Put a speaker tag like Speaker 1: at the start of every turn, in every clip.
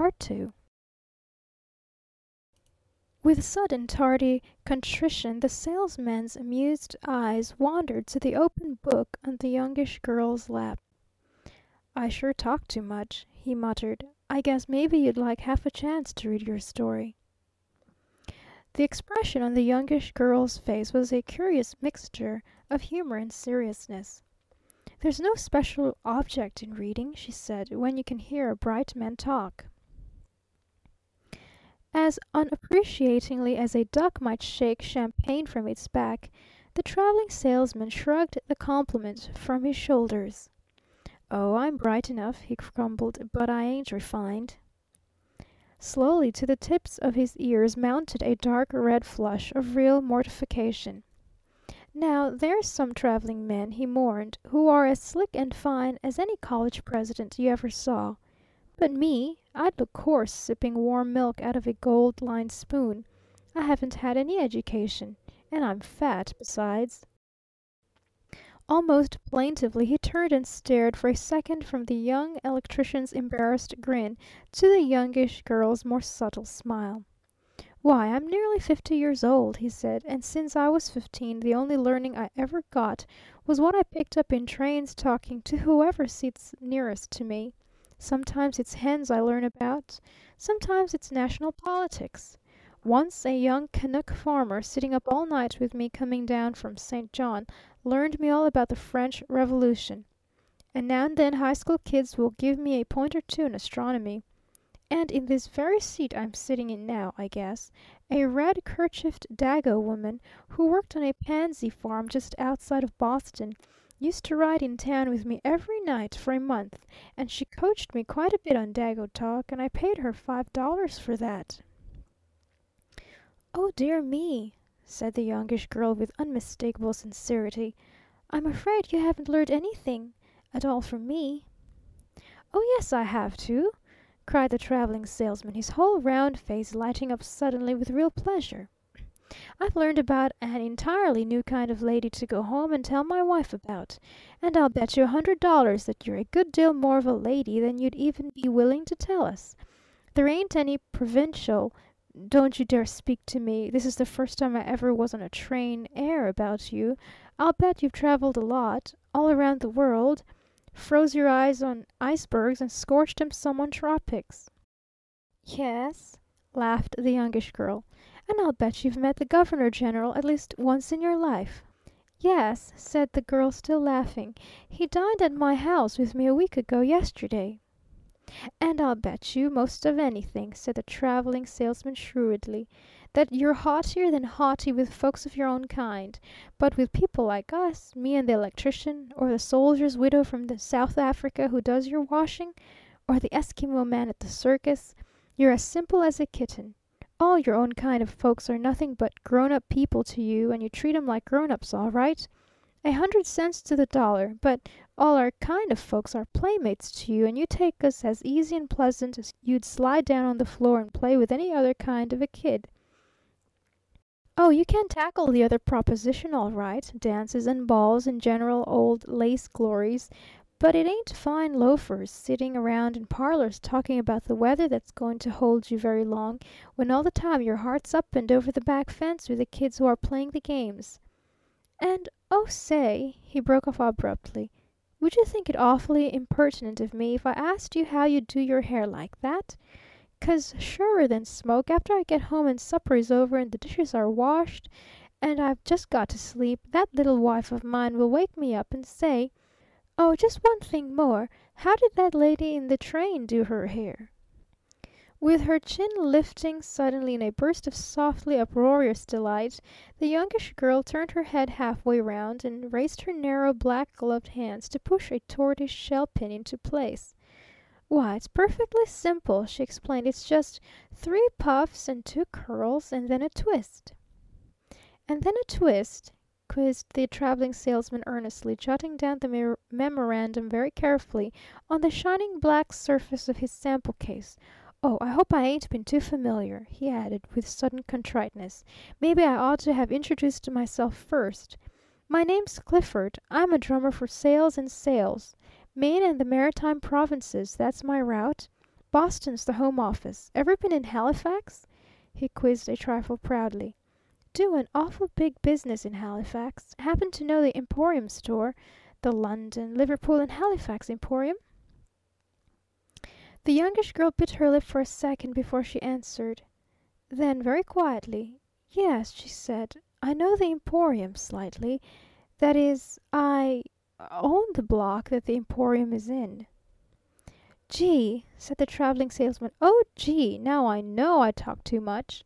Speaker 1: II With sudden tardy contrition the Salesman's amused eyes wandered to the open book on the Youngish Girl's lap. "I sure talk too much," he muttered. "I guess maybe you'd like half a chance to read your story." The expression on the Youngish Girl's face was a curious mixture of humor and seriousness. "There's no special object in reading," she said, "when you can hear a bright man talk." As unappreciatingly as a duck might shake champagne from its back, the Traveling Salesman shrugged the compliment from his shoulders. "Oh, I'm bright enough," he grumbled, "but I ain't refined." Slowly to the tips of his ears mounted a dark red flush of real mortification. "Now there's some traveling men," he mourned, "who are as slick and fine as any college president you ever saw. But me I'd look coarse sipping warm milk out of a gold lined spoon. I haven't had any education. And I'm fat, besides." Almost plaintively he turned and stared for a second from the Young Electrician's embarrassed grin to the Youngish Girl's more subtle smile. "Why, I'm nearly fifty years old," he said, "and since I was fifteen the only learning I ever got was what I picked up in trains talking to whoever sits nearest to me. Sometimes it's hens I learn about. Sometimes it's national politics. Once a young Canuck farmer sitting up all night with me coming down from St. John learned me all about the French Revolution. And now and then high school kids will give me a point or two in astronomy. And in this very seat I'm sitting in now, I guess, a red kerchiefed Dago woman who worked on a pansy farm just outside of Boston used to ride in town with me every night for a month, and she coached me quite a bit on Dago talk, and I paid her five dollars for that." "Oh, dear me!" said the Youngish Girl with unmistakable sincerity. "I'm afraid you haven't learned anything at all from me." "Oh, yes, I have, too!" cried the Traveling Salesman, his whole round face lighting up suddenly with real pleasure. "I've learned about an entirely new kind of lady to go home and tell my wife about. And I'll bet you a hundred dollars that you're a good deal more of a lady than you'd even be willing to tell us. There ain't any provincial don't you dare speak to me this is the first time I ever was on a train air about you I'll bet you've traveled a lot all around the world froze your eyes on icebergs and scorched 'em some on tropics." "Yes," laughed the Youngish Girl. "And I'll bet you've met the Governor General at least once in your life." "Yes," said the Girl, still laughing. "He dined at my house with me a week ago yesterday." "And I'll bet you most of anything," said the Traveling Salesman shrewdly, "that you're haughtier than haughty with folks of your own kind. But with people like us me and the electrician, or the soldier's widow from South Africa who does your washing, or the Eskimo man at the circus you're as simple as a kitten. All your own kind of folks are nothing but grown up people to you, and you treat 'em like grown ups, all right. A hundred cents to the dollar; but all our kind of folks are playmates to you, and you take us as easy and pleasant as you'd slide down on the floor and play with any other kind of a kid. Oh, you can tackle the other proposition all right dances and balls and general old lace glories but it ain't fine loafers sitting around in parlors talking about the weather that's going to hold you very long, when all the time your heart's up and over the back fence with the kids who are playing the games. And oh, say," he broke off abruptly, "would you think it awfully impertinent of me if I asked you how you do your hair like that? 'Cause surer than smoke, after I get home and supper is over and the dishes are washed and I've just got to sleep, that little wife of mine will wake me up and say, 'Oh, just one thing more how did that lady in the train do her hair?'" With her chin lifting suddenly in a burst of softly uproarious delight, the Youngish Girl turned her head halfway round and raised her narrow black gloved hands to push a tortoise shell pin into place. "Why, it's perfectly simple," she explained. "It's just three puffs and two curls and then a twist." "And then a twist?" Quizzed the Traveling Salesman earnestly, jotting down the memorandum very carefully on the shining black surface of his sample case. "Oh, I hope I ain't been too familiar," he added with sudden contriteness. "Maybe I ought to have introduced myself first. My name's Clifford. I'm a drummer for Sales and Sales. Maine and the Maritime Provinces, that's my route. Boston's the home office. Ever been in Halifax?" he quizzed a trifle proudly. "Do an awful big business in Halifax. Happen to know the Emporium store the London, Liverpool, and Halifax Emporium?" The Youngish Girl bit her lip for a second before she answered. Then very quietly, "Yes," she said, "I know the Emporium slightly. That is I own the block that the Emporium is in." "Gee!" said the Traveling Salesman. "Oh, gee! Now I know I talk too much!"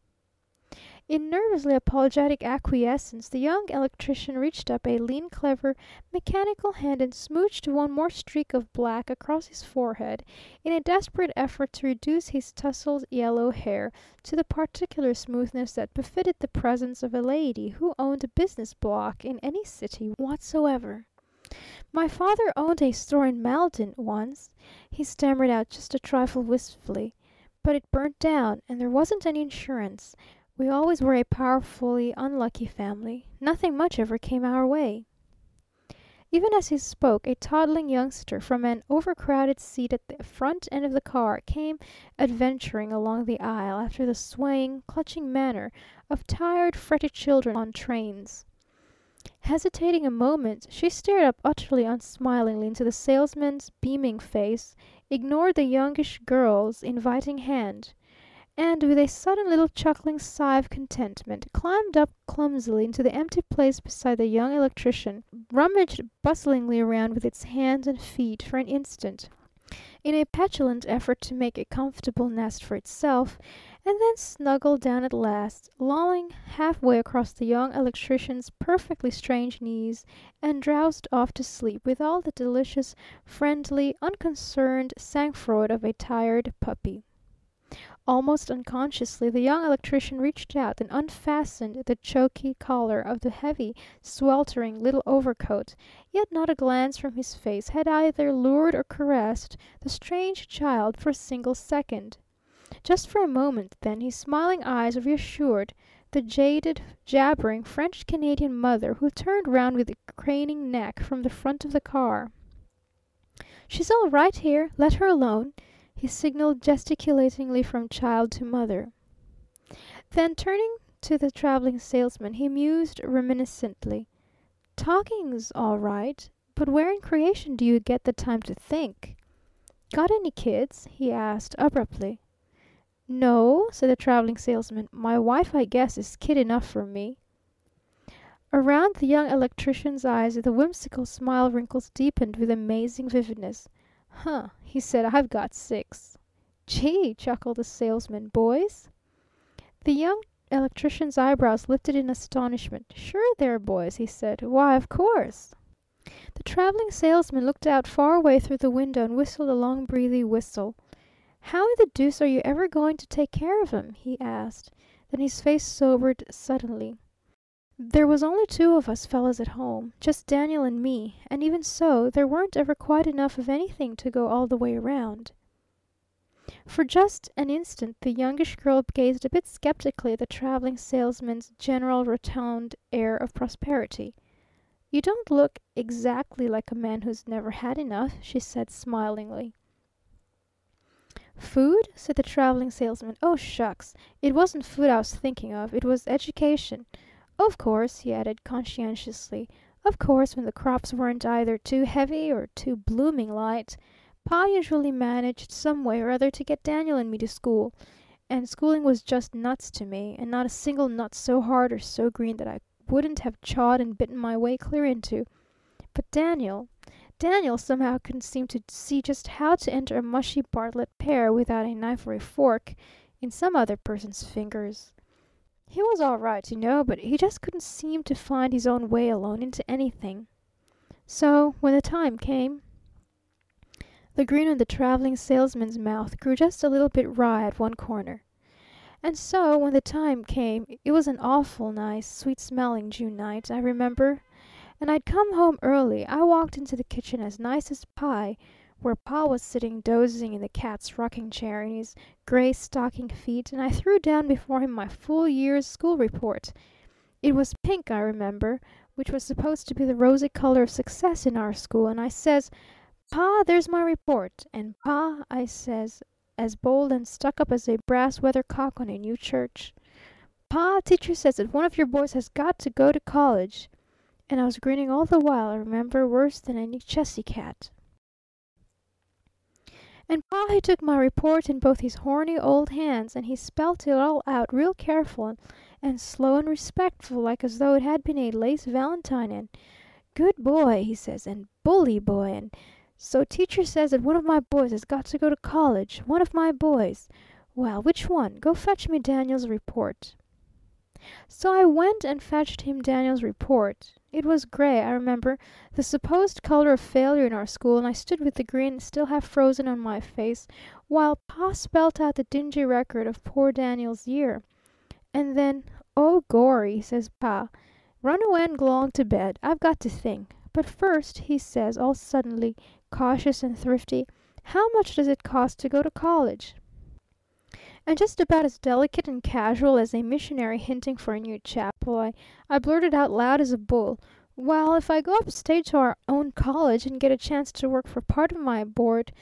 Speaker 1: In nervously apologetic acquiescence the Young Electrician reached up a lean, clever, mechanical hand and smoothed one more streak of black across his forehead in a desperate effort to reduce his tousled yellow hair to the particular smoothness that befitted the presence of a lady who owned a business block in any city whatsoever. "My father owned a store in Malden once," he stammered out just a trifle wistfully. "But it burnt down. And there wasn't any insurance. We always were a powerfully unlucky family. Nothing much ever came our way." Even as he spoke a toddling youngster from an overcrowded seat at the front end of the car came adventuring along the aisle after the swaying, clutching manner of tired, fretty children on trains. Hesitating a moment, she stared up utterly unsmilingly into the Salesman's beaming face, ignored the Youngish Girl's inviting hand and with a sudden little chuckling sigh of contentment climbed up clumsily into the empty place beside the Young Electrician, rummaged bustlingly around with its hands and feet for an instant in a petulant effort to make a comfortable nest for itself, and then snuggled down at last, lolling halfway across the Young Electrician's perfectly strange knees, and drowsed off to sleep with all the delicious, friendly, unconcerned sang-froid of a tired puppy. Almost unconsciously the Young Electrician reached out and unfastened the choky collar of the heavy, sweltering little overcoat, yet not a glance from his face had either lured or caressed the strange child for a single second. Just for a moment, then, his smiling eyes reassured the jaded, jabbering French Canadian mother who turned round with a craning neck from the front of the car. "She's all right here. Let her alone he signaled gesticulatingly from child to mother. Then turning to the Traveling Salesman he mused reminiscently. "Talking's all right. But where in creation do you get the time to think? Got any kids?" he asked abruptly. "No," said the Traveling Salesman. "My wife, I guess, is kid enough for me." Around the Young Electrician's eyes the whimsical smile wrinkles deepened with amazing vividness. "Huh!" he said. "I've got six." "Gee!" chuckled the Salesman. "Boys?" The Young Electrician's eyebrows lifted in astonishment. "Sure they're boys!" he said. "Why, of course!" The Traveling Salesman looked out far away through the window and whistled a long, breathy whistle. "How in the deuce are you ever going to take care of 'em?" he asked. Then his face sobered suddenly. There was only two of us fellows at home just Daniel and me and even so there weren't ever quite enough of anything to go all the way round." For just an instant the Youngish Girl gazed a bit skeptically at the Traveling Salesman's general rotund air of prosperity. "You don't look exactly like a man who's never had enough," she said smilingly. "Food?" said the Traveling Salesman. "Oh, shucks! It wasn't food I was thinking of. It was education. Of course," he added conscientiously, "of course when the crops weren't either too heavy or too blooming light, Pa usually managed some way or other to get Daniel and me to school. And schooling was just nuts to me, and not a single nut so hard or so green that I wouldn't have chawed and bitten my way clear into. But Daniel Daniel somehow couldn't seem to see just how to enter a mushy Bartlett pear without a knife or a fork in some other person's fingers. He was all right, you know, but he just couldn't seem to find his own way alone into anything. So when the time came The grin on the Traveling Salesman's mouth grew just a little bit wry at one corner. "And so when the time came it was an awful nice, sweet smelling June night, I remember and I'd come home early I walked into the kitchen as nice as pie where Pa was sitting dozing in the cat's rocking chair in his gray stocking feet, and I threw down before him my full year's school report. It was pink, I remember, which was supposed to be the rosy color of success in our school, and I says, 'Pa, there's my report,' and Pa, I says, as bold and stuck up as a brass weathercock on a new church. 'Pa, teacher says that one of your boys has got to go to college!' And I was grinning all the while, I remember, worse than any Chessy cat. "And Pa he took my report in both his horny old hands, and he spelt it all out real careful and slow and respectful, like as though it had been a lace valentine, and 'Good boy,' he says, and 'Bully boy,' and so teacher says that one of my boys has got to go to college one of my boys! Well, which one? Go fetch me Daniel's report.' So I went and fetched him Daniel's report. It was gray, I remember, the supposed color of failure in our school, and I stood with the grin still half frozen on my face while Pa spelt out the dingy record of poor Daniel's year. And then 'Oh, gorry!' says Pa. 'Run away and g'long to bed. I've got to think. But first,' he says, all suddenly cautious and thrifty, 'how much does it cost to go to college?' And just about as delicate and casual as a missionary hinting for a new chapel, I blurted out loud as a bull, 'Well, if I go up state to our own college and get a chance to work for part of my board,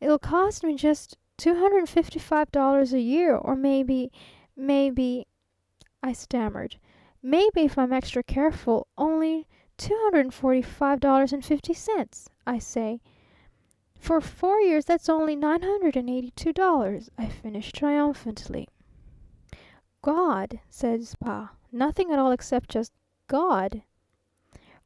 Speaker 1: it'll cost me just two hundred and fifty five dollars a year, or maybe maybe ' I stammered. 'Maybe, if I'm extra careful, only two hundred and forty five dollars and fifty I say. For four years that's only nine hundred and eighty two dollars,' I finished triumphantly. "'God!' says Pa. 'Nothing at all except just God!'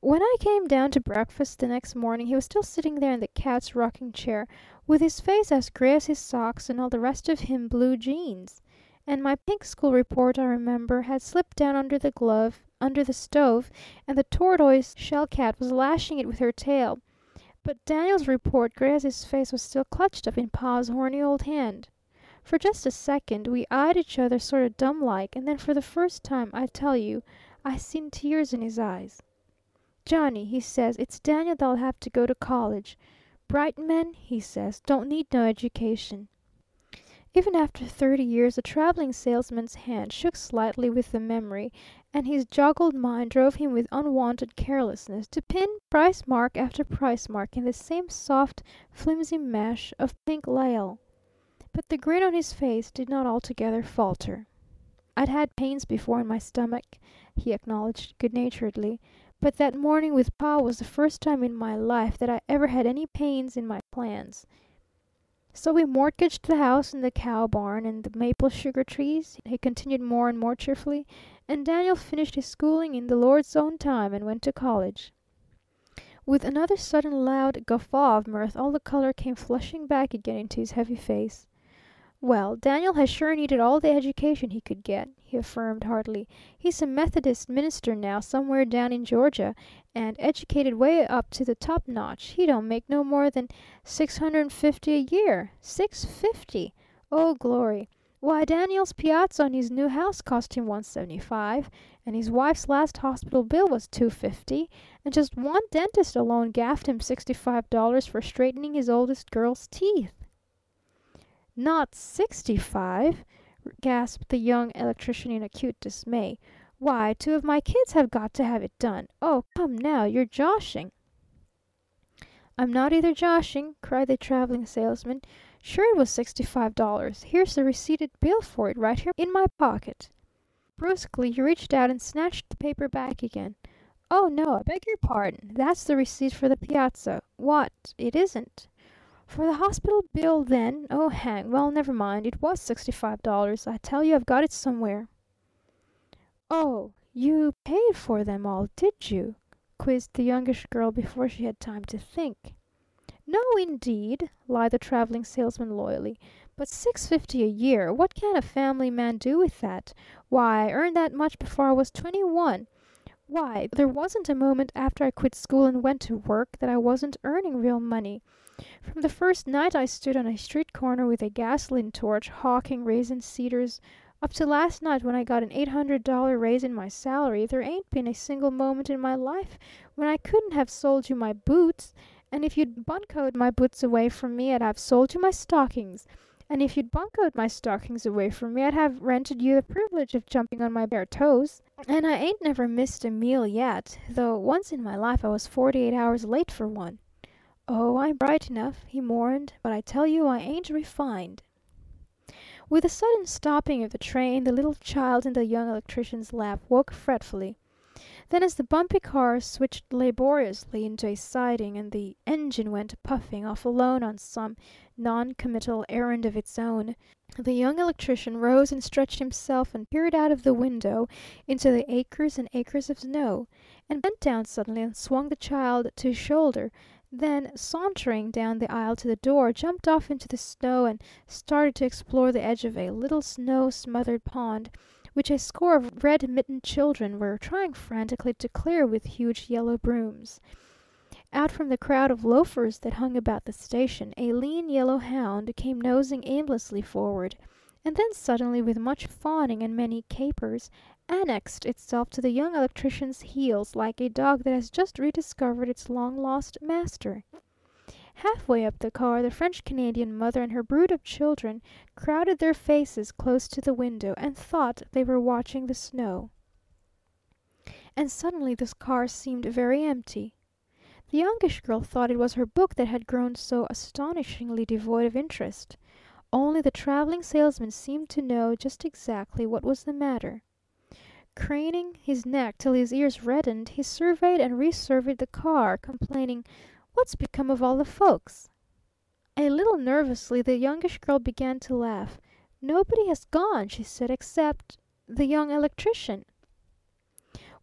Speaker 1: When I came down to breakfast the next morning he was still sitting there in the cat's rocking chair, with his face as gray as his socks and all the rest of him blue jeans. And my pink school report, I remember, had slipped down under the glove under the stove, and the tortoise shell cat was lashing it with her tail. But Daniel's report, his face, was still clutched up in Pa's horny old hand. For just a second we eyed each other sort of dumb like, and then for the first time, I tell you, I seen tears in his eyes. 'Johnny,' he says, 'it's Daniel that'll have to go to college. Bright men,' he says, 'don't need no education.' Even after thirty years the Traveling Salesman's hand shook slightly with the memory, and his joggled mind drove him with unwonted carelessness to pin price mark after price mark in the same soft, flimsy mesh of pink lisle. But the grin on his face did not altogether falter. "I'd had pains before in my stomach," he acknowledged good naturedly, "but that morning with Pa was the first time in my life that I ever had any pains in my plans. So we mortgaged the house and the cow barn and the maple sugar trees," he continued more and more cheerfully, "and Daniel finished his schooling in the Lord's own time and went to college." With another sudden loud guffaw of mirth all the color came flushing back again into his heavy face. "Well, Daniel has sure needed all the education he could get," affirmed heartily. "He's a Methodist minister now somewhere down in Georgia, and educated way up to the top notch. He don't make no more than six hundred and fifty a year. Six fifty! Oh, glory! Why, Daniel's piazza on his new house cost him one seventy five, and his wife's last hospital bill was two fifty, and just one dentist alone gaffed him sixty five dollars for straightening his oldest girl's teeth." "Not sixty five?" Gasped the Young Electrician in acute dismay. "Why, two of my kids have got to have it done. Oh, come now, you're joshing!" "I'm not either joshing!" cried the Traveling Salesman. "Sure it was sixty five dollars. Here's the receipted bill for it right here in my pocket." Brusquely he reached out and snatched the paper back again. "Oh, no, I beg your pardon. That's the receipt for the piazza. What? It isn't? For the hospital bill, then? Oh, hang! Well, never mind. It was sixty five dollars. I tell you I've got it somewhere." "Oh, you paid for them all, did you?" quizzed the Youngish Girl before she had time to think. "No, indeed," lied the Traveling Salesman loyally. "But six fifty a year! What can a family man do with that? Why, I earned that much before I was twenty one. Why, there wasn't a moment after I quit school and went to work that I wasn't earning real money. From the first night I stood on a street corner with a gasoline torch, hawking raisin seeders, up to last night when I got an eight hundred dollar raise in my salary, there ain't been a single moment in my life when I couldn't have sold you my boots, and if you'd buncoed my boots away from me I'd have sold you my stockings, and if you'd buncoed my stockings away from me I'd have rented you the privilege of jumping on my bare toes. And I ain't never missed a meal yet, though once in my life I was forty eight hours late for one. Oh, I'm bright enough," he mourned, "but I tell you I ain't refined." With the sudden stopping of the train the little child in the Young Electrician's lap woke fretfully. Then as the bumpy car switched laboriously into a siding and the engine went puffing off alone on some non committal errand of its own, the Young Electrician rose and stretched himself and peered out of the window into the acres and acres of snow, and bent down suddenly and swung the child to his shoulder, then, sauntering down the aisle to the door, jumped off into the snow and started to explore the edge of a little snow smothered pond which a score of red mittened children were trying frantically to clear with huge yellow brooms. Out from the crowd of loafers that hung about the station a lean yellow hound came nosing aimlessly forward, and then suddenly, with much fawning and many capers, annexed itself to the Young Electrician's heels like a dog that has just rediscovered its long lost master. Halfway up the car the French Canadian mother and her brood of children crowded their faces close to the window and thought they were watching the snow. And suddenly the car seemed very empty. The Youngish Girl thought it was her book that had grown so astonishingly devoid of interest. Only the Traveling Salesman seemed to know just exactly what was the matter. Craning his neck till his ears reddened, he surveyed and resurveyed the car, complaining, "What's become of all the folks?" A little nervously the Youngish Girl began to laugh. "Nobody has gone," she said, "except the Young Electrician."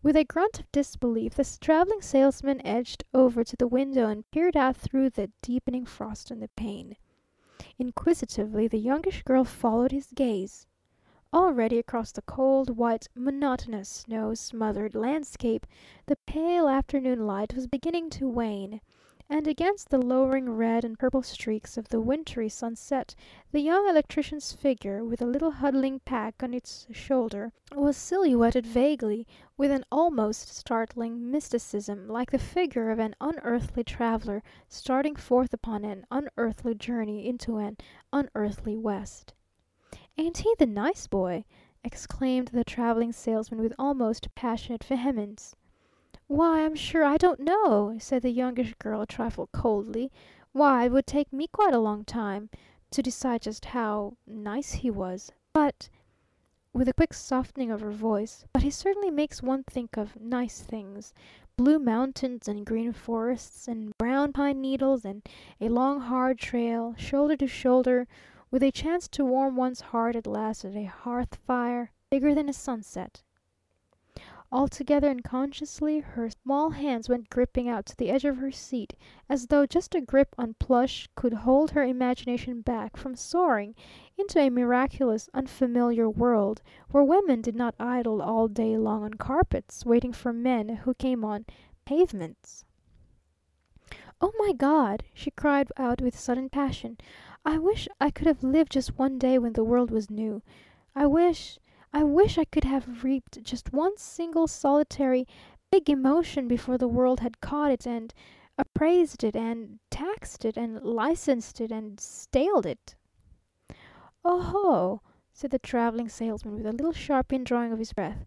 Speaker 1: With a grunt of disbelief the Traveling Salesman edged over to the window and peered out through the deepening frost on the pane. Inquisitively the Youngish Girl followed his gaze. Already across the cold, white, monotonous, snow smothered landscape the pale afternoon light was beginning to wane and against the lowering red and purple streaks of the wintry sunset the Young Electrician's figure, with the little huddling pack on its shoulder, was silhouetted vaguely, with an almost startling mysticism, like the figure of an unearthly traveler starting forth upon an unearthly journey into an unearthly West. "Ain't he the nice boy!" exclaimed the Traveling Salesman with almost passionate vehemence. "Why, I'm sure I don't know," said the Youngish Girl a trifle coldly. "Why, it would take me quite a long time to decide just how nice he was. But," with a quick softening of her voice, "but he certainly makes one think of nice things blue mountains and green forests and brown pine needles and a long hard trail, shoulder to shoulder with a chance to warm one's heart at last at a hearth fire bigger than a sunset. Altogether unconsciously her small hands went gripping out to the edge of her seat, as though just a grip on plush could hold her imagination back from soaring into a miraculous unfamiliar world where women did not idle all day long on carpets waiting for men who came on pavements. "Oh, my God!" she cried out with sudden passion. I wish I could have lived just one day when the world was new. I wish I wish I could have reaped just one single, solitary, big emotion before the world had caught it and appraised it and taxed it and licensed it and staled it." Oh "Oho!" said the Traveling Salesman with a little sharp indrawing of his breath.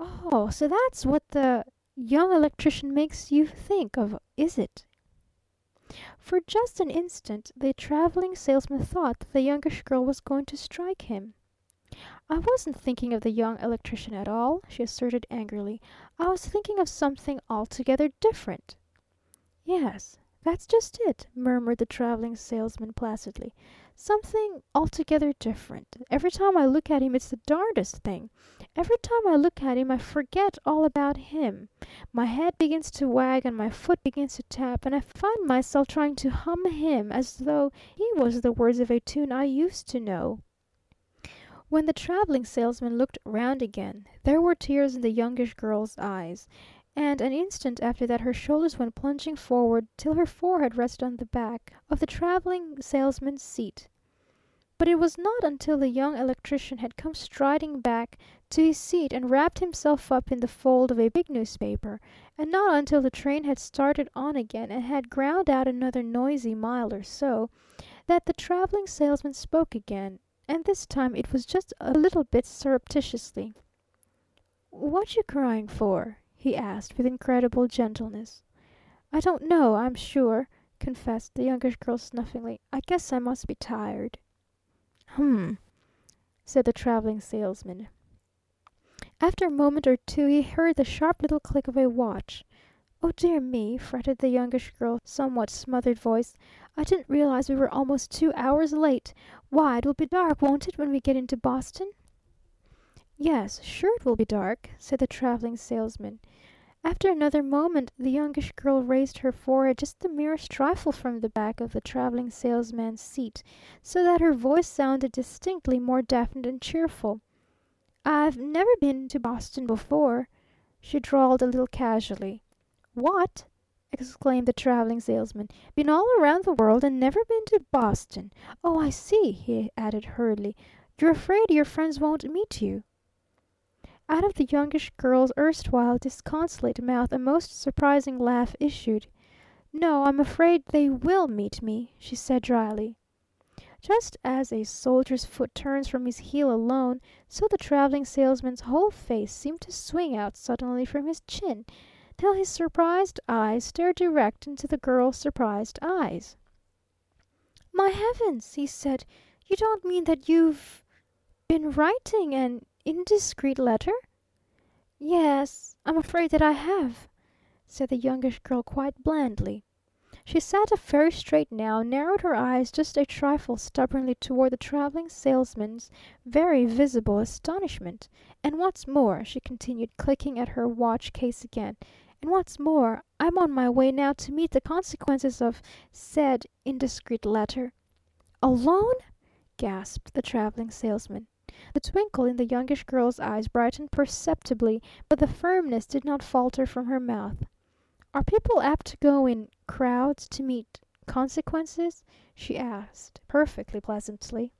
Speaker 1: "Oh, so that's what the Young Electrician makes you think of, is it? For just an instant the Traveling Salesman thought that the Youngish Girl was going to strike him. "I wasn't thinking of the Young Electrician at all," she asserted angrily. "I was thinking of something altogether different." "Yes, that's just it," murmured the Traveling Salesman placidly. "Something altogether different. Every time I look at him it's the darndest thing! Every time I look at him I forget all about him. My head begins to wag and my foot begins to tap, and I find myself trying to hum him as though he was the words of a tune I used to know." When the Traveling Salesman looked round again there were tears in the Youngish Girl's eyes and an instant after that her shoulders went plunging forward till her forehead rested on the back of the Traveling Salesman's seat. But it was not until the Young Electrician had come striding back to his seat and wrapped himself up in the fold of a big newspaper, and not until the train had started on again and had ground out another noisy mile or so, that the Traveling Salesman spoke again, and this time it was just a little bit surreptitiously. "What you crying for?" he asked with incredible gentleness. "I don't know, I'm sure," confessed the Youngish Girl snuffingly. "I guess I must be tired." "Hum!" said the Traveling Salesman. After a moment or two he heard the sharp little click of a watch. "Oh, dear me!" fretted the Youngish Girl's somewhat smothered voice. "I didn't realize we were almost two hours late. Why, it will be dark, won't it, when we get into Boston?" "Yes, sure it will be dark," said the Traveling Salesman. After another moment the Youngish Girl raised her forehead just the merest trifle from the back of the Traveling Salesman's seat, so that her voice sounded distinctly more definite and cheerful. "I've never been to Boston before," she drawled a little casually. "What?" exclaimed the Traveling Salesman. "Been all around the world and never been to Boston? Oh, I see," he added hurriedly. "You're afraid your friends won't meet you." Out of the Youngish Girl's erstwhile disconsolate mouth a most surprising laugh issued. "No, I'm afraid they will meet me," she said dryly. Just as a soldier's foot turns from his heel alone, so the Traveling Salesman's whole face seemed to swing out suddenly from his chin, till his surprised eyes stared direct into the Girl's surprised eyes. "My Heavens!" he said. "You don't mean that you've been writing an indiscreet letter?" "Yes, I'm afraid that I have," said the Youngish Girl quite blandly. She sat up very straight now, narrowed her eyes just a trifle stubbornly toward the Traveling Salesman's very visible astonishment. "And what's more," she continued, clicking at her watch case again, "and what's more, I'm on my way now to meet the consequences of said indiscreet letter." "Alone?" gasped the Traveling Salesman. The twinkle in the Youngish Girl's eyes brightened perceptibly, but the firmness did not falter from her mouth. "Are people apt to go in crowds to meet consequences?" she asked perfectly pleasantly.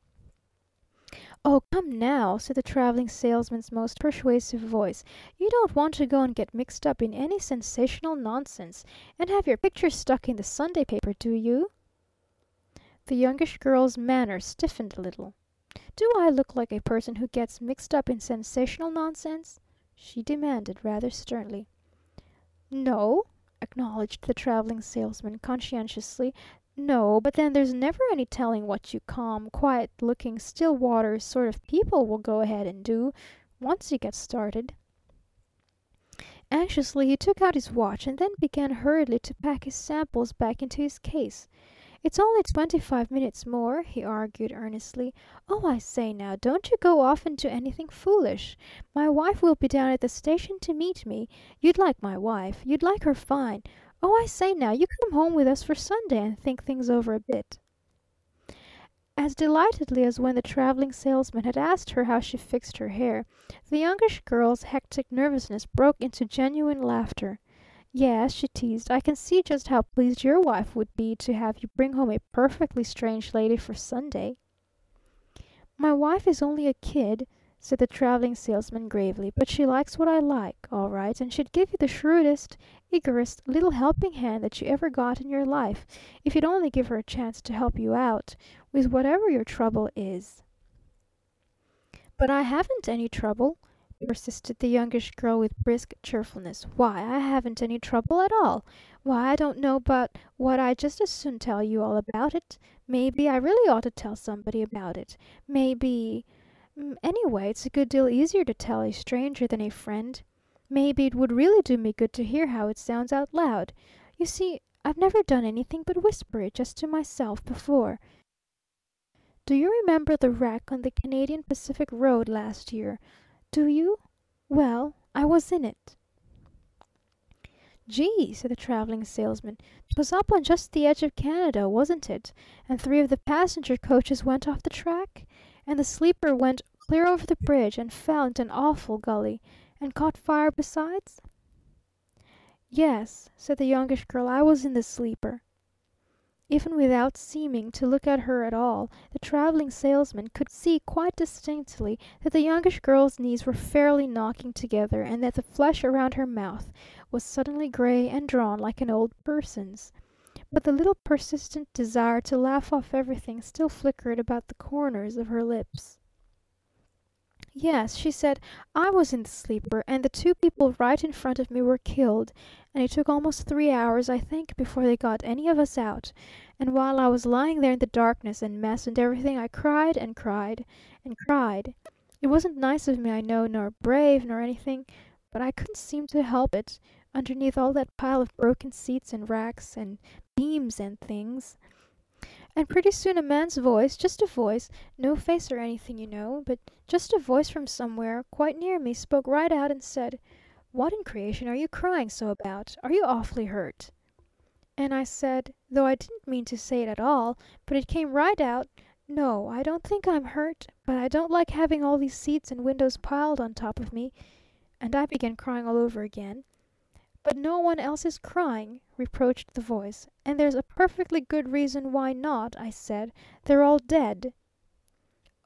Speaker 1: "Oh, come now," said the Traveling Salesman's most persuasive voice. "You don't want to go and get mixed up in any sensational nonsense and have your picture stuck in the Sunday paper, do you?" The Youngish Girl's manner stiffened a little. "Do I look like a person who gets mixed up in sensational nonsense?" she demanded rather sternly. "No," acknowledged the Traveling Salesman conscientiously. "No, but then there's never any telling what you calm, quiet looking, still waters sort of people will go ahead and do, once you get started." Anxiously he took out his watch and then began hurriedly to pack his samples back into his case. "It's only twenty five minutes more," he argued earnestly. "Oh, I say now, don't you go off and do anything foolish. My wife will be down at the station to meet me. You'd like my wife. You'd like her fine. Oh, I say now, you come home with us for Sunday and think things over a bit." As delightedly as when the Traveling Salesman had asked her how she fixed her hair, the Youngish Girl's hectic nervousness broke into genuine laughter. "Yes," she teased, "I can see just how pleased your wife would be to have you bring home a perfectly strange lady for Sunday." "My wife is only a kid," said the Traveling Salesman gravely, "but she likes what I like, all right, and she'd give you the shrewdest, eagerest little helping hand that you ever got in your life, if you'd only give her a chance to help you out with whatever your trouble is." "But I haven't any trouble persisted the Youngish Girl with brisk cheerfulness. "Why, I haven't any trouble at all. Why, I don't know but what I'd just as soon tell you all about it. Maybe I really ought to tell somebody about it. Maybe mm, anyway, it's a good deal easier to tell a stranger than a friend. Maybe it would really do me good to hear how it sounds out loud. You see, I've never done anything but whisper it just to myself before. Do you remember the wreck on the Canadian Pacific Road last year? Do you? Well, I was in it." "Gee!" said the Traveling Salesman. "'Twas up on just the edge of Canada, wasn't it? And three of the passenger coaches went off the track? And the sleeper went clear over the bridge and fell into an awful gully? And caught fire besides?" "Yes," said the Youngish Girl, "I was in the sleeper." Even without seeming to look at her at all, the Traveling Salesman could see quite distinctly that the Youngish Girl's knees were fairly knocking together and that the flesh around her mouth was suddenly gray and drawn like an old person's. But the little persistent desire to laugh off everything still flickered about the corners of her lips. Yes, she said I was in the sleeper, and the two people right in front of me were killed, and it took almost three hours, I think, before they got any of us out. And while I was lying there in the darkness and mess and everything I cried and cried and cried. It wasn't nice of me, I know, nor brave, nor anything, but I couldn't seem to help it, underneath all that pile of broken seats and racks and beams and things. And pretty soon a man's voice just a voice, no face or anything, you know, but just a voice from somewhere quite near me spoke right out and said, 'What in creation are you crying so about? Are you awfully hurt?' And I said, though I didn't mean to say it at all, but it came right out, 'No, I don't think I'm hurt, but I don't like having all these seats and windows piled on top of me.' And I began crying all over again. 'But no one else is crying,' reproached the voice. "And there's a perfectly good reason why not,' I said. They're all dead."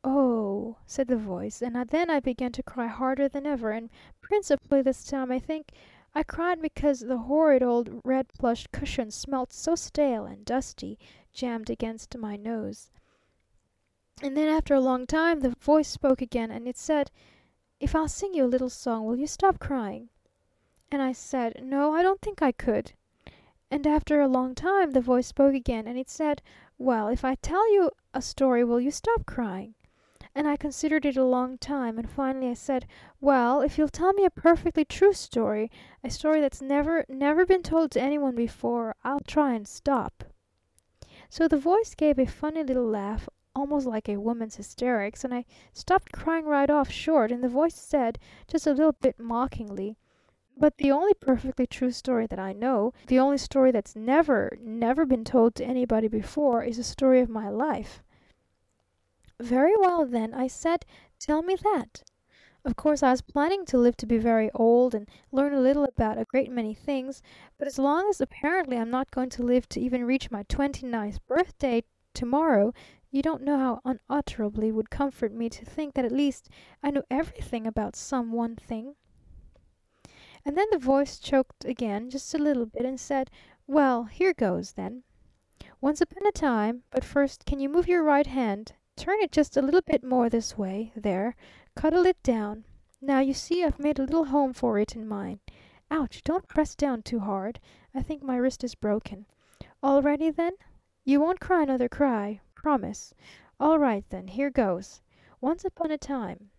Speaker 1: "Oh," said the voice, and then I began to cry harder than ever, and principally this time, I think, I cried because the horrid old red plush cushion smelt so stale and dusty, jammed against my nose. And then after a long time the voice spoke again, and it said, 'If I'll sing you a little song will you stop crying?' And I said, 'No, I don't think I could.' And after a long time the voice spoke again, and it said, 'Well, if I tell you a story will you stop crying?' And I considered it a long time, and finally I said, 'Well, if you'll tell me a perfectly true story, a story that's never, never been told to any one before, I'll try and stop.' So the voice gave a funny little laugh almost like a woman's hysterics, and I stopped crying right off short, and the voice said, just a little bit mockingly, 'But the only perfectly true story that I know, the only story that's never, never been told to anybody before, is the story of my life. Very well, then,' I said, tell me that.' Of course I was planning to live to be very old and learn a little about a great many things, but as long as apparently I'm not going to live to even reach my twenty ninth birthday to morrow you don't know how unutterably it would comfort me to think that at least I knew everything about some one thing. And then the voice choked again just a little bit and said, "Well, here goes, then. Once upon a time but first can you move your right hand? Turn it just a little bit more this way. There. Cuddle it down. Now you see I've made a little home for it in mine. Ouch! Don't press down too hard. I think my wrist is broken. All ready, then? You won't cry another cry. Promise? All right, then. Here goes. Once upon a time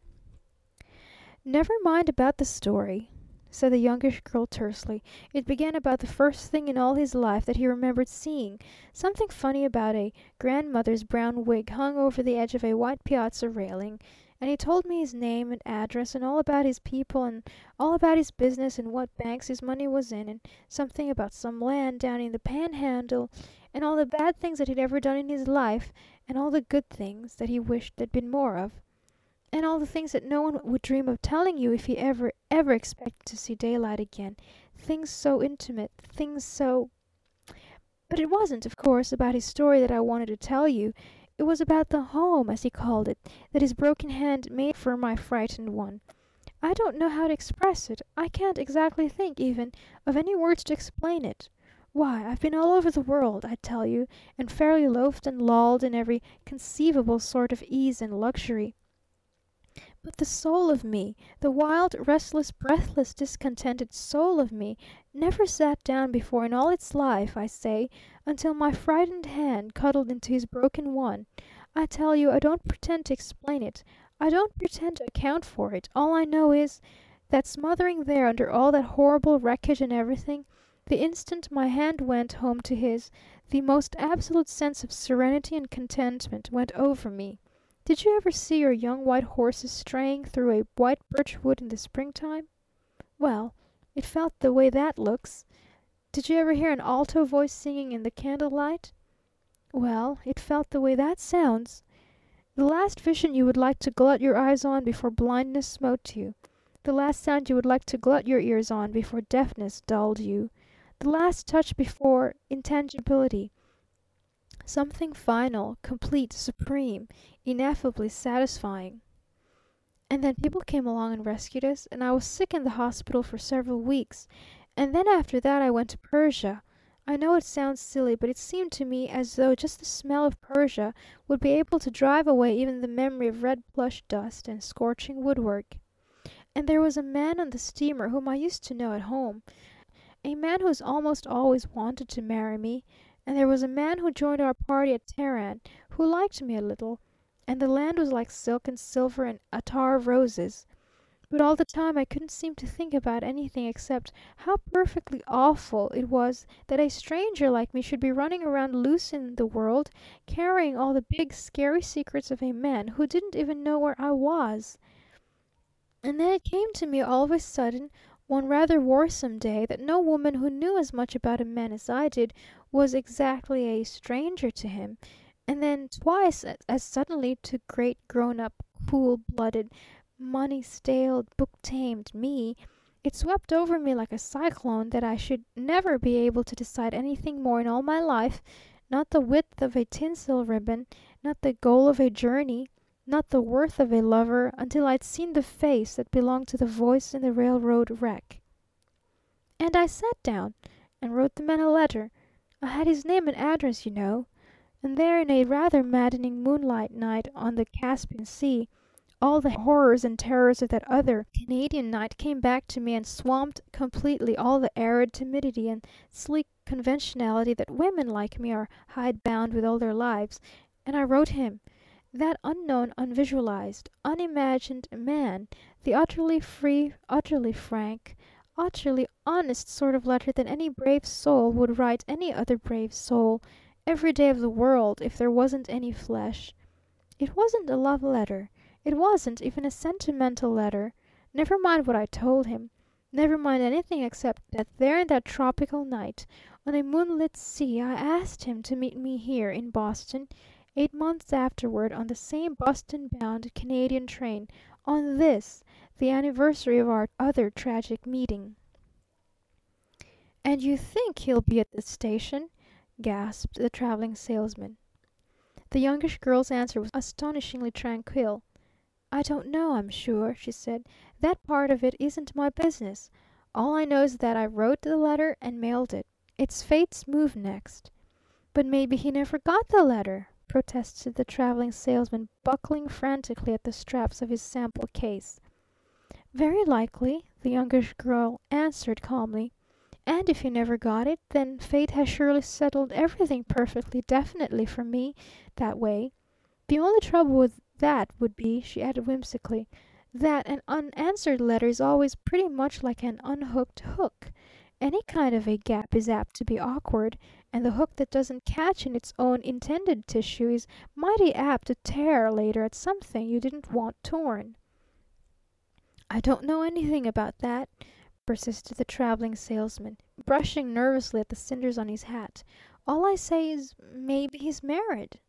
Speaker 1: "Never mind about the story," said the Youngish Girl tersely. "It began about the first thing in all his life that he remembered seeing something funny about a grandmother's brown wig hung over the edge of a white piazza railing, and he told me his name and address and all about his people and all about his business and what banks his money was in, and something about some land down in the Panhandle and all the bad things that he'd ever done in his life, and all the good things that he wished there'd been more of. And all the things that no one would dream of telling you if he ever, ever expected to see daylight again. Things so intimate. Things so But it wasn't, of course, about his story that I wanted to tell you. It was about the home, as he called it, that his broken hand made for my frightened one. I don't know how to express it. I can't exactly think, even, of any words to explain it. Why, I've been all over the world, I tell you, and fairly loafed and lolled in every conceivable sort of ease and luxury. But the soul of me, the wild, restless, breathless, discontented soul of me, never sat down before in all its life, I say, until my frightened hand cuddled into his broken one. I tell you I don't pretend to explain it. I don't pretend to account for it. All I know is that smothering there under all that horrible wreckage and everything the instant my hand went home to his, the most absolute sense of serenity and contentment went over me. Did you ever see your young white horses straying through a white birch wood in the springtime? Well, it felt the way that looks. Did you ever hear an alto voice singing in the candle light? Well, it felt the way that sounds. The last vision you would like to glut your eyes on before blindness smote you. The last sound you would like to glut your ears on before deafness dulled you the last touch before intangibility, something final, complete, supreme, ineffably satisfying. And then people came along and rescued us, and I was sick in the hospital for several weeks, and then after that I went to Persia. I know it sounds silly, but it seemed to me as though just the smell of Persia would be able to drive away even the memory of red plush dust and scorching woodwork. And there was a man on the steamer whom I used to know at home, a man who's almost always wanted to marry me, and there was a man who joined our party at Teheran who liked me a little, and the land was like silk and silver and attar of roses. But all the time I couldn't seem to think about anything except how perfectly awful it was that a stranger like me should be running around loose in the world, carrying all the big, scary secrets of a man who didn't even know where I was. And then it came to me all of a sudden, one rather worrisome day, that no woman who knew as much about a man as I did was exactly a stranger to him, and then twice as suddenly to great grown up, cool blooded money staled, book tamed me, it swept over me like a cyclone that I should never be able to decide anything more in all my life, not the width of a tinsel ribbon, not the goal of a journey, not the worth of a lover, until I'd seen the face that belonged to the voice in the railroad wreck. And I sat down and wrote the man a letter. I had his name and address, you know. And there in a rather maddening moonlight night on the Caribbean Sea all the horrors and terrors of that other Canadian night came back to me and swamped completely all the arid timidity and sleek conventionality that women like me are hidebound with all their lives, and I wrote him that unknown, unvisualized, unimagined man the utterly free, utterly frank, utterly honest sort of letter that any brave soul would write any other brave soul every day of the world if there wasn't any flesh. It wasn't a love letter. It wasn't even a sentimental letter. Never mind what I told him. Never mind anything except that there in that tropical night, on a moonlit sea, I asked him to meet me here in Boston, eight months afterward, on the same Boston bound Canadian train, on this, the anniversary of our other tragic meeting." "And you think he'll be at the station?" gasped the Traveling Salesman. The Youngish Girl's answer was astonishingly tranquil. "I don't know, I'm sure," she said. "That part of it isn't my business. All I know is that I wrote the letter and mailed it. It's Fate's move next." "But maybe he never got the letter," protested the Traveling Salesman, buckling frantically at the straps of his sample case. "Very likely," the Youngish Girl answered calmly. "And if he never got it, then Fate has surely settled everything perfectly definitely for me that way. The only trouble with that would be," she added whimsically, "that an unanswered letter is always pretty much like an unhooked hook. Any kind of a gap is apt to be awkward, and the hook that doesn't catch in its own intended tissue is mighty apt to tear later at something you didn't want torn." "I don't know anything about that," persisted the Traveling Salesman, brushing nervously at the cinders on his hat. "All I say is maybe he's married."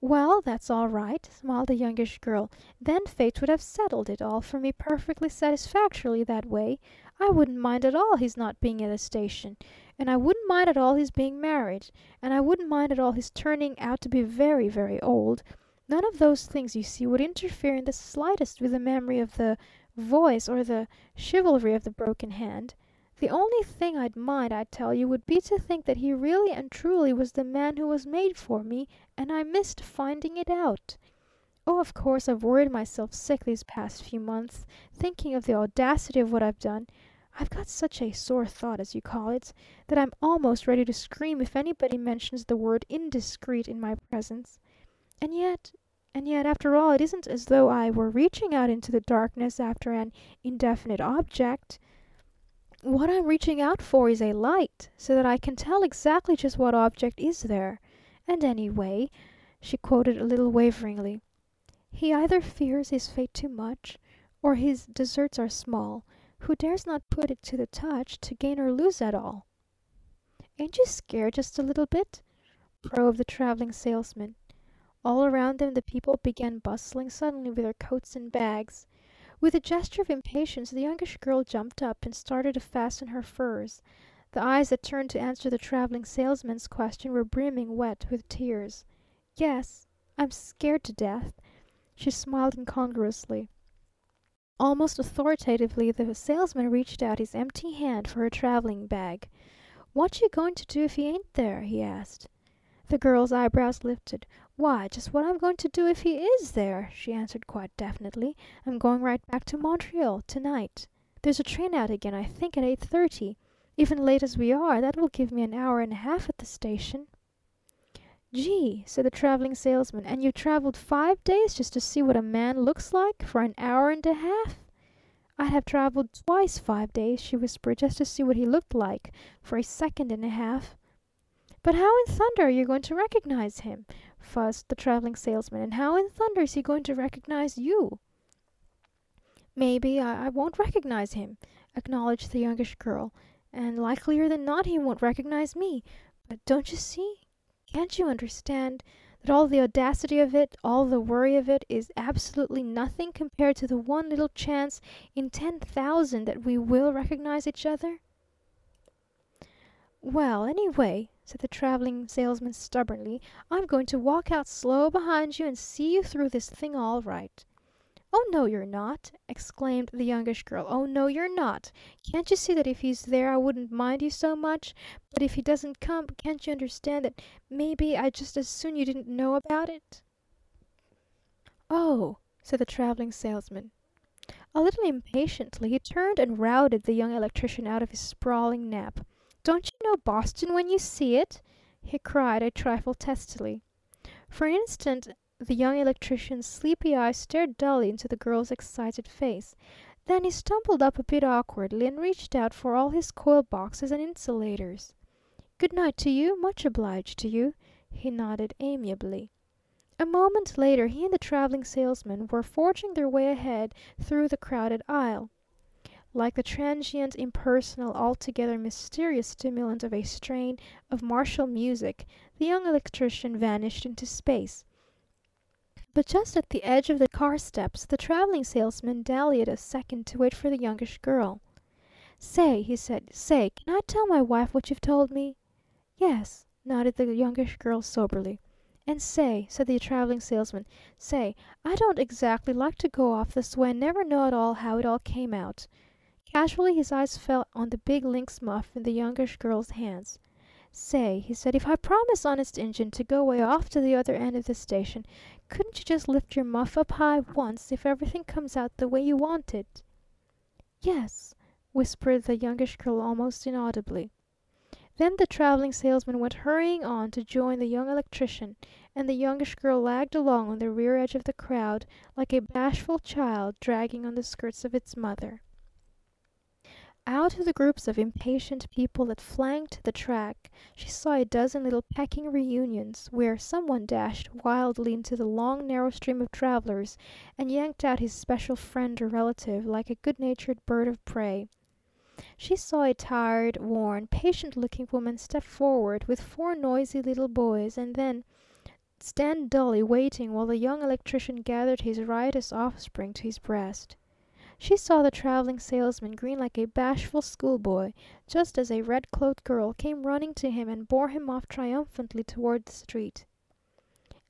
Speaker 1: "Well, that's all right," smiled the Youngish Girl. "Then Fate would have settled it all for me perfectly satisfactorily that way. I wouldn't mind at all his not being at the station. And I wouldn't mind at all his being married. And I wouldn't mind at all his turning out to be very, very old. None of those things, you see, would interfere in the slightest with the memory of the Voice or the chivalry of the broken hand. The only thing I'd mind, I tell you, would be to think that he really and truly was the man who was made for me, and I missed finding it out. Oh, of course I've worried myself sick these past few months, thinking of the audacity of what I've done. I've got such a sore thought, as you call it, that I'm almost ready to scream if anybody mentions the word indiscreet in my presence. And yet and yet, after all, it isn't as though I were reaching out into the darkness after an indefinite object. What I'm reaching out for is a light, so that I can tell exactly just what object is there. And anyway," she quoted a little waveringly, "'He either fears his fate too much, or his deserts are small, who dares not put it to the touch to gain or lose at all.' Ain't you scared just a little bit?" probed the Traveling Salesman. All around them the people began bustling suddenly with their coats and bags. With a gesture of impatience the Youngish Girl jumped up and started to fasten her furs. The eyes that turned to answer the Traveling Salesman's question were brimming wet with tears. "Yes, I'm scared to death." She smiled incongruously. Almost authoritatively the Salesman reached out his empty hand for her traveling bag. "What you going to do if he ain't there?" he asked. The girl's eyebrows lifted. "Why, just what I'm going to do if he is there," she answered quite definitely. "I'm going right back to Montreal to night. There's a train out again, I think, at eight thirty. Even late as we are, that will give me an hour and a half at the station." "Gee!" said the Traveling Salesman. "And you've traveled five days just to see what a man looks like for an hour and a half?" "I'd have traveled twice five days," she whispered, "just to see what he looked like for a second and a half." "But how in thunder are you going to recognize him?" fussed the Traveling Salesman. "And how in thunder is he going to recognize you?" "Maybe I won't recognize him," acknowledged the Youngish Girl. "And likelier than not he won't recognize me. But don't you see? Can't you understand? That all the audacity of it, all the worry of it, is absolutely nothing compared to the one little chance in ten thousand that we will recognize each other?" "Well, anyway," said the Traveling Salesman stubbornly, "I'm going to walk out slow behind you and see you through this thing all right." "Oh, no, you're not!" exclaimed the Youngish Girl. "Oh, no, you're not! Can't you see that if he's there I wouldn't mind you so much? But if he doesn't come, can't you understand that maybe I'd just as soon you didn't know about it?" "Oh!" said the Traveling Salesman. A little impatiently he turned and routed the Young Electrician out of his sprawling nap. "Don't you know Boston when you see it?" he cried a trifle testily. For an instant the Young Electrician's sleepy eyes stared dully into the Girl's excited face. Then he stumbled up a bit awkwardly and reached out for all his coil boxes and insulators. "Good night to you. Much obliged to you," he nodded amiably. A moment later he and the Traveling Salesman were forging their way ahead through the crowded aisle. Like the transient, impersonal, altogether mysterious stimulant of a strain of martial music, the Young Electrician vanished into space. But just at the edge of the car steps the Traveling Salesman dallied a second to wait for the Youngish Girl. "Say," he said, "say, can I tell my wife what you've told me?" "Yes," nodded the Youngish Girl soberly. "And say," said the Traveling Salesman, "say, I don't exactly like to go off this way and never know at all how it all came out." Casually his eyes fell on the big lynx muff in the Youngish Girl's hands. "Say," he said, "if I promise honest Injun to go way off to the other end of the station, couldn't you just lift your muff up high once if everything comes out the way you want it?" "Yes," whispered the Youngish Girl almost inaudibly. Then the Traveling Salesman went hurrying on to join the Young Electrician, and the Youngish Girl lagged along on the rear edge of the crowd like a bashful child dragging on the skirts of its mother. Out of the groups of impatient people that flanked the track she saw a dozen little pecking reunions, where some one dashed wildly into the long, narrow stream of travelers and yanked out his special friend or relative like a good natured bird of prey. She saw a tired, worn, patient looking woman step forward with four noisy little boys, and then stand dully waiting while the Young Electrician gathered his riotous offspring to his breast. She saw the Traveling Salesman grin like a bashful schoolboy just as a red cloaked girl came running to him and bore him off triumphantly toward the street.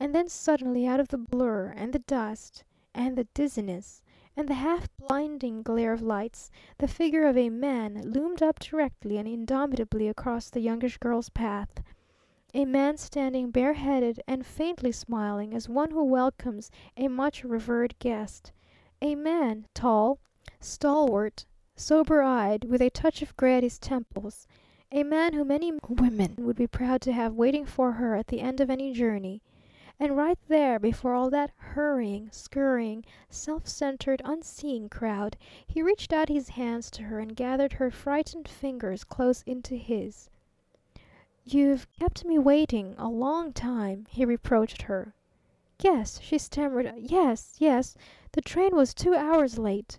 Speaker 1: And then suddenly out of the blur, and the dust, and the dizziness, and the half blinding glare of lights, the figure of a man loomed up directly and indomitably across the Youngish Girl's path. A man standing bareheaded and faintly smiling as one who welcomes a much revered guest. A man, tall, stalwart, sober eyed, with a touch of gray at his temples. A man whom any woman would be proud to have waiting for her at the end of any journey. And right there before all that hurrying, scurrying, self centered, unseeing crowd he reached out his hands to her and gathered her frightened fingers close into his. "You've kept me waiting a long time," he reproached her. "Yes," she stammered. "Yes yes. The train was two hours late."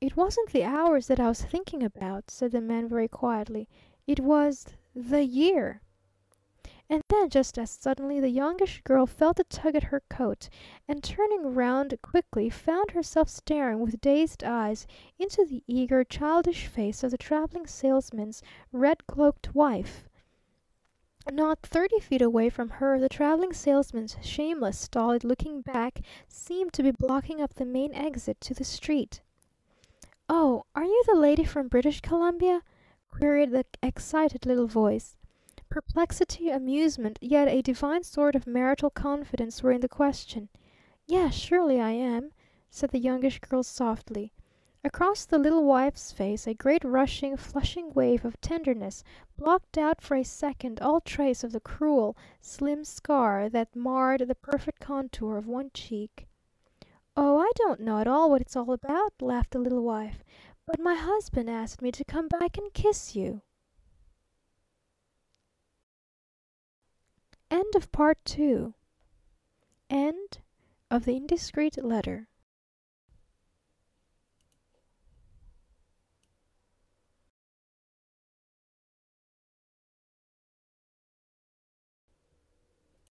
Speaker 1: "It wasn't the hours that I was thinking about," said the man very quietly. "It was the year." And then just as suddenly the Youngish Girl felt a tug at her coat, and turning round quickly found herself staring with dazed eyes into the eager, childish face of the Traveling Salesman's red cloaked wife. Not thirty feet away from her the Traveling Salesman's shameless, stolid looking back seemed to be blocking up the main exit to the street. "Oh, are you the lady from British Columbia?" queried the excited little voice. Perplexity, amusement, yet a divine sort of marital confidence were in the question. "Yes, surely I am," said the Youngish Girl softly. Across the little wife's face a great rushing, flushing wave of tenderness blocked out for a second all trace of the cruel, slim scar that marred the perfect contour of one cheek. "Oh, I don't know at all what it's all about," laughed the little wife. "But my husband asked me to come back and kiss you." End of Project Two End of The Indiscreet Letter